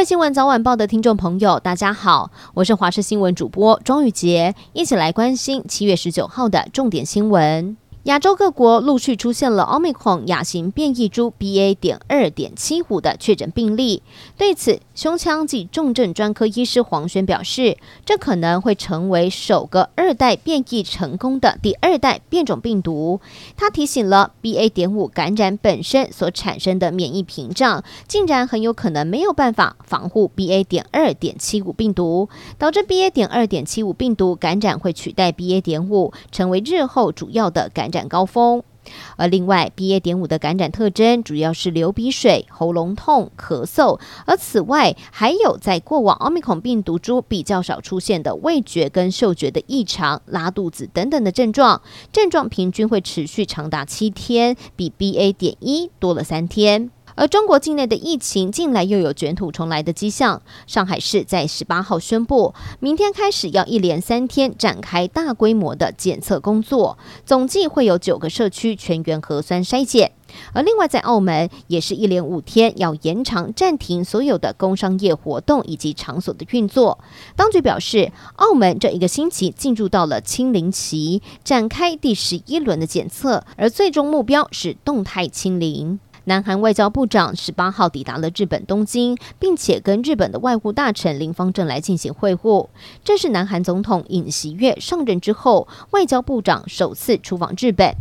位新闻早晚报的听众朋友，大家好，我是华视新闻主播庄宇杰，一起来关心七月十九号的重点新闻。亚洲各国陆续出现了奥密克戎亚型变异株 BA. 点二点七五的确诊病例。对此，胸腔及重症专科医师黄轩表示，这可能会成为首个二代变异成功的第二代变种病毒。他提醒了 BA. 点五感染本身所产生的免疫屏障，竟然很有可能没有办法防护 BA. 点二点七五病毒，导致 BA. 点二点七五病毒感染会取代 BA. 点五，成为日后主要的感。感染高峰，而另外 BA. 点五的感染特征主要是流鼻水、喉咙痛、咳嗽，而此外还有在过往奥密克戎病毒株比较少出现的味觉跟嗅觉的异常、拉肚子等等的症状，症状平均会持续长达七天，比 BA. 点一多了三天。而中国境内的疫情近来又有卷土重来的迹象。上海市在十八号宣布，明天开始要一连三天展开大规模的检测工作，总计会有九个社区全员核酸筛检。而另外在澳门，也是一连五天要延长暂停所有的工商业活动以及场所的运作。当局表示，澳门这一个星期进入到了清零期，展开第十一轮的检测，而最终目标是动态清零。南韩外交部长十八号抵达了日本东京，并且跟日本的外务大臣林方正来进行会晤。这是南韩总统尹锡悦上任之后，外交部长首次出访日本。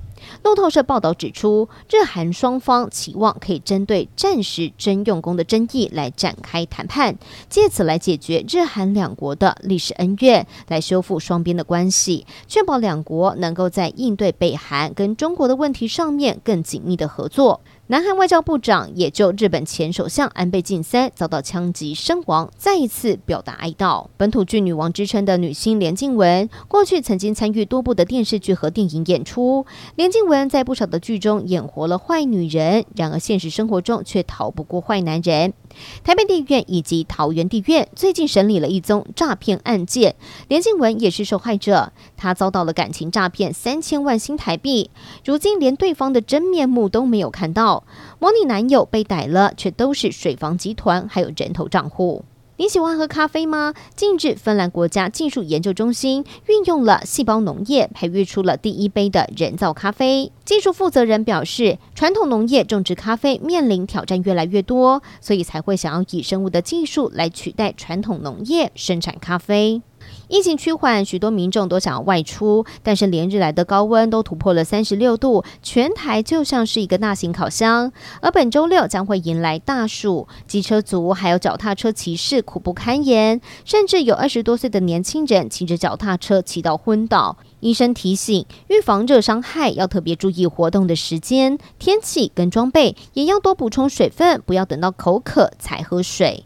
路透社报道指出，日韩双方期望可以针对战时征用工的争议来展开谈判，借此来解决日韩两国的历史恩怨，来修复双边的关系，确保两国能够在应对北韩跟中国的问题上面更紧密的合作。南韩外交部长也就日本前首相安倍晋三遭到枪击身亡，再一次表达哀悼。本土剧女王之称的女星连静雯，过去曾经参与多部的电视剧和电影演出。连静雯在不少的剧中演活了坏女人，然而现实生活中却逃不过坏男人。台北地院以及桃园地院最近审理了一宗诈骗案件，连静雯也是受害者。她遭到了感情诈骗三千万新台币，如今连对方的真面目都没有看到，模拟男友被逮了，却都是水房集团还有人头账户。你喜欢喝咖啡吗？近日，芬兰国家技术研究中心运用了细胞农业，培育出了第一杯的人造咖啡。技术负责人表示，传统农业种植咖啡面临挑战越来越多，所以才会想要以生物的技术来取代传统农业生产咖啡。疫情趋缓，许多民众都想要外出，但是连日来的高温都突破了三十六度，全台就像是一个大型烤箱。而本周六将会迎来大暑，机车族还有脚踏车骑士苦不堪言，甚至有二十多岁的年轻人骑着脚踏车骑到昏倒。医生提醒，预防热伤害要特别注意活动的时间、天气跟装备，也要多补充水分，不要等到口渴才喝水。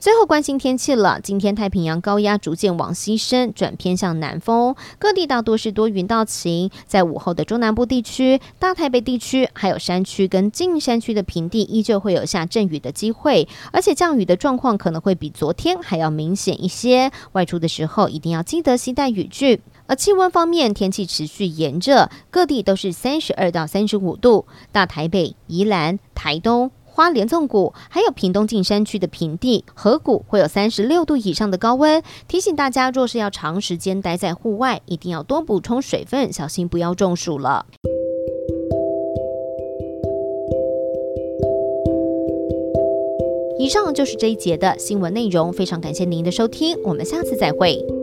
最后关心天气了。今天太平洋高压逐渐往西伸，转偏向南风，各地大多是多云到晴。在午后的中南部地区、大台北地区，还有山区跟近山区的平地，依旧会有下阵雨的机会，而且降雨的状况可能会比昨天还要明显一些。外出的时候一定要记得携带雨具。而气温方面，天气持续炎热，各地都是三十二到三十五度，大台北、宜兰、台东。花莲纵谷，还有屏东近山区的平地、河谷，会有三十六度以上的高温。提醒大家，若是要长时间待在户外，一定要多补充水分，小心不要中暑了。以上就是这一节的新闻内容，非常感谢您的收听，我们下次再会。